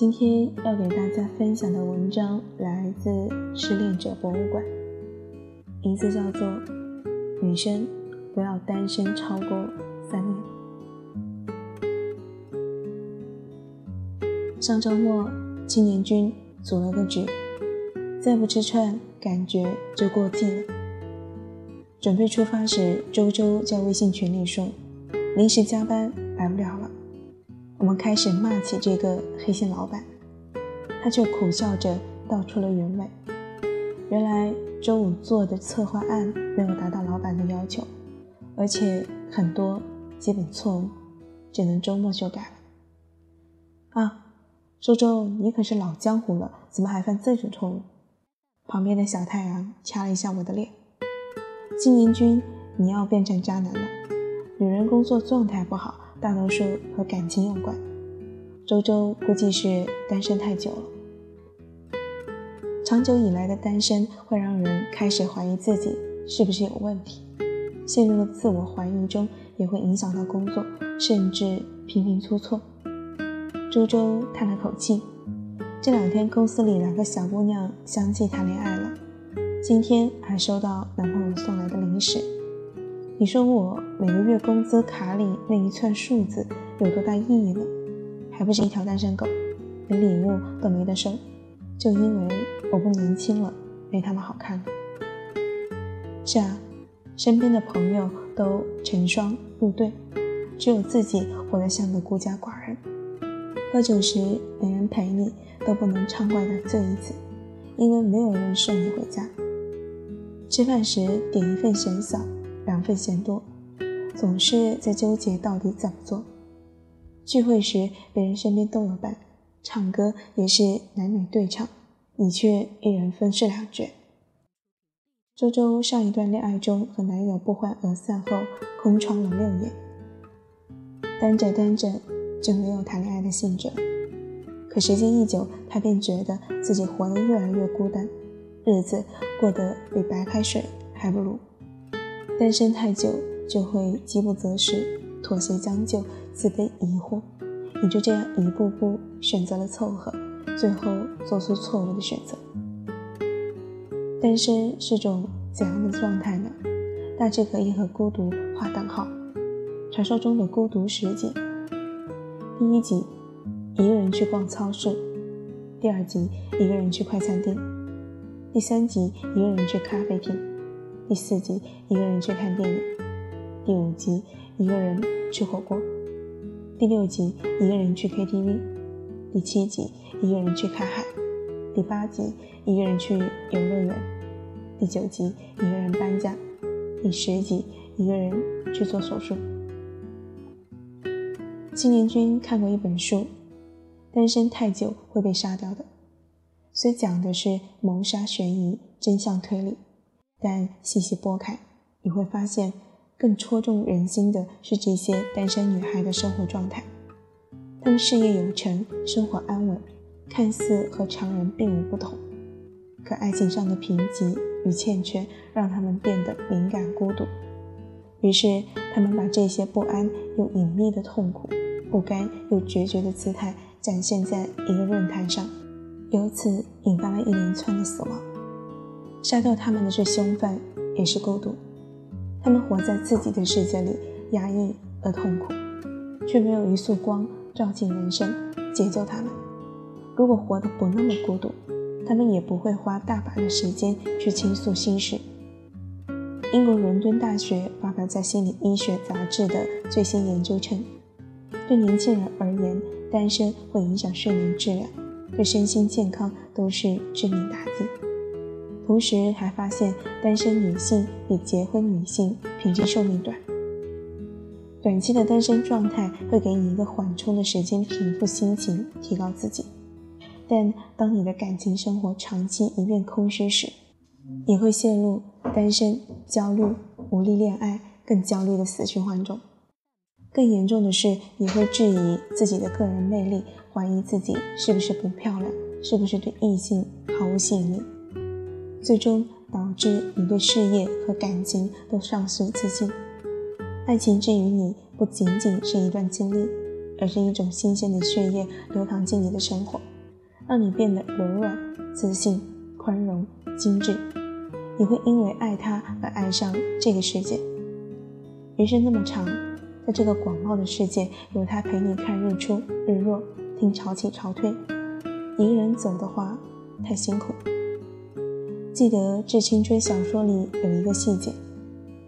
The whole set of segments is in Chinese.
今天要给大家分享的文章来自失恋者博物馆，名字叫做《女生不要单身超过三年》。上周末，青年军组了个局，再不吃串，感觉就过季了。准备出发时，周周在微信群里说：“临时加班，来不了了。”我们开始骂起这个黑心老板，他却苦笑着道出了原委。原来周五做的策划案没有达到老板的要求，而且很多基本错误，只能周末修改了。啊，周周，你可是老江湖了，怎么还犯这种错误？旁边的小太阳掐了一下我的脸。青年君，你要变成渣男了。女人工作状态不好。大多数和感情有关。周周估计是单身太久了，长久以来的单身会让人开始怀疑自己是不是有问题，陷入了自我怀疑中，也会影响到工作，甚至频频出错。周周叹了口气，这两天公司里两个小姑娘相继谈恋爱了，今天还收到男朋友送来的零食。你说我每个月工资卡里那一串数字有多大意义呢？还不是一条单身狗，连礼物都没得收，就因为我不年轻了，没他们好看。是啊，身边的朋友都成双入对，只有自己活得像个孤家寡人。喝酒时没人陪你，都不能畅快的醉一次，因为没有人送你回家。吃饭时点一份嫌少。两份嫌多，总是在纠结到底怎么做。聚会时，别人身边都有伴，唱歌也是男女对唱，你却一人分饰两角。周周上一段恋爱中和男友不欢而散后，空窗了六年，单着单着就没有谈恋爱的兴致。可时间一久，他便觉得自己活得越来越孤单，日子过得比白开水还不如。单身太久，就会饥不择食，妥协将就，自卑疑惑，你就这样一步步选择了凑合，最后做出错误的选择。单身是种怎样的状态呢？大致可以和孤独划等号。传说中的孤独十集，第一集，一个人去逛超市；第二集，一个人去快餐店；第三集，一个人去咖啡厅。第四集一个人去看电影，第五集一个人吃火锅，第六集一个人去 KTV，第七集一个人去看海，第八集一个人去游乐园，第九集一个人搬家，第十集一个人去做手术。青年君看过一本书，《单身太久会被杀掉的》，虽讲的是谋杀悬疑、真相推理。但细细拨开，你会发现，更戳中人心的是这些单身女孩的生活状态。她们事业有成，生活安稳，看似和常人并无不同。可爱情上的贫瘠与欠缺，让她们变得敏感孤独。于是，她们把这些不安又隐秘的痛苦，不甘又决绝的姿态展现在一个论坛上，由此引发了一连串的死亡。杀掉他们的是凶犯，也是孤独。他们活在自己的世界里，压抑而痛苦，却没有一束光照进人生，解救他们。如果活得不那么孤独，他们也不会花大把的时间去倾诉心事。英国伦敦大学发表在《心理医学杂志》的最新研究称，对年轻人而言，单身会影响睡眠质量，对身心健康都是致命打击。同时还发现，单身女性比结婚女性平均寿命短。短期的单身状态会给你一个缓冲的时间，平复心情，提高自己。但当你的感情生活长期一片空虚时，你会陷入单身焦虑、无力恋爱、更焦虑的死循环中。更严重的是，你会质疑自己的个人魅力，怀疑自己是不是不漂亮，是不是对异性毫无吸引力。最终，导致你对事业和感情都丧失自信。爱情之于你，不仅仅是一段经历，而是一种新鲜的血液流淌进你的生活，让你变得柔软、自信、宽容、精致。你会因为爱他而爱上这个世界。人生那么长，在这个广袤的世界，有他陪你看日出日落，听潮起潮退。一个人走的话，太辛苦。记得《致青春》小说里有一个细节：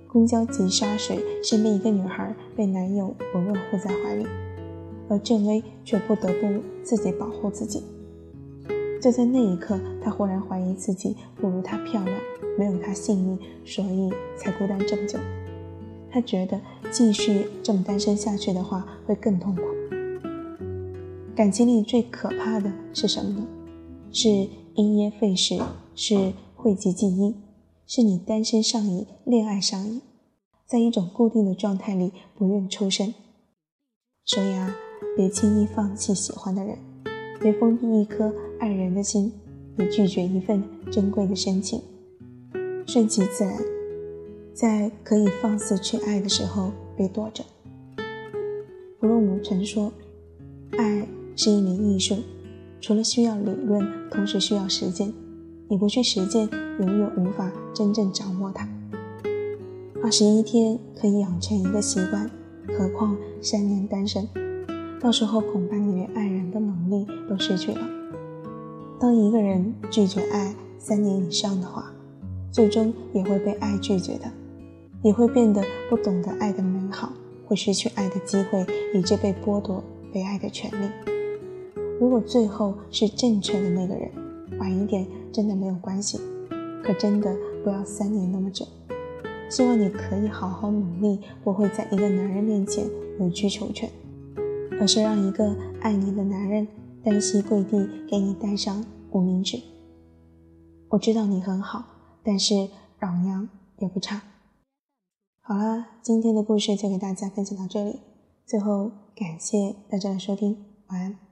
公交急刹时，身边一个女孩被男友稳稳护在怀里，而郑薇却不得不自己保护自己。就在那一刻，她忽然怀疑自己不如她漂亮，没有她幸运，所以才孤单这么久。她觉得继续这么单身下去的话，会更痛苦。感情里最可怕的是什么呢？是因噎废食，是讳疾忌医，是你单身上瘾，恋爱上瘾，在一种固定的状态里不愿抽身。所以啊，别轻易放弃喜欢的人，别封闭一颗爱人的心，别拒绝一份珍贵的深情，顺其自然，在可以放肆去爱的时候，别躲着。弗洛姆曾说，爱。是一门艺术，除了需要理论，同时需要实践。你不去实践，永远无法真正掌握它。二十一天可以养成一个习惯，何况三年单身？到时候恐怕你连爱人的能力都失去了。当一个人拒绝爱三年以上的话，最终也会被爱拒绝的，也会变得不懂得爱的美好，会失去爱的机会，以致被剥夺被爱的权利。如果最后是正确的那个人，晚一点真的没有关系，可真的不要三年那么久。希望你可以好好努力，不会在一个男人面前委曲求全，而是让一个爱你的男人单膝跪地给你戴上无名指。我知道你很好，但是老娘也不差。好了，今天的故事就给大家分享到这里。最后感谢大家的收听，晚安。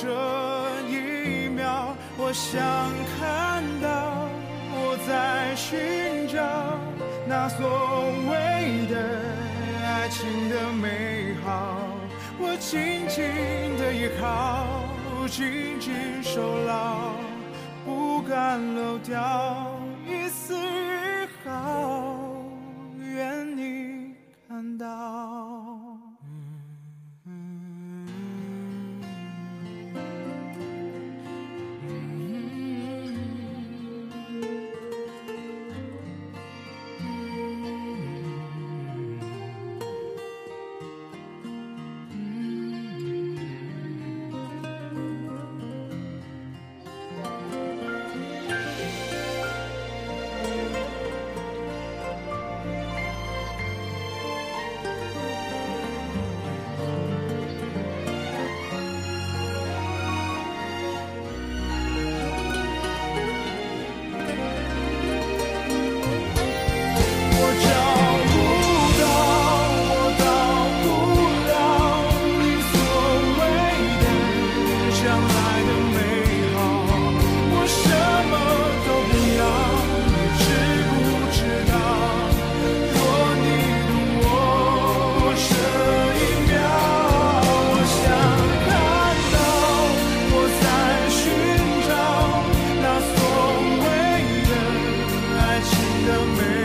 这一秒，我想看到我在寻找那所谓的爱情的美好，我紧紧的依靠，紧紧守牢，不敢漏掉。the man.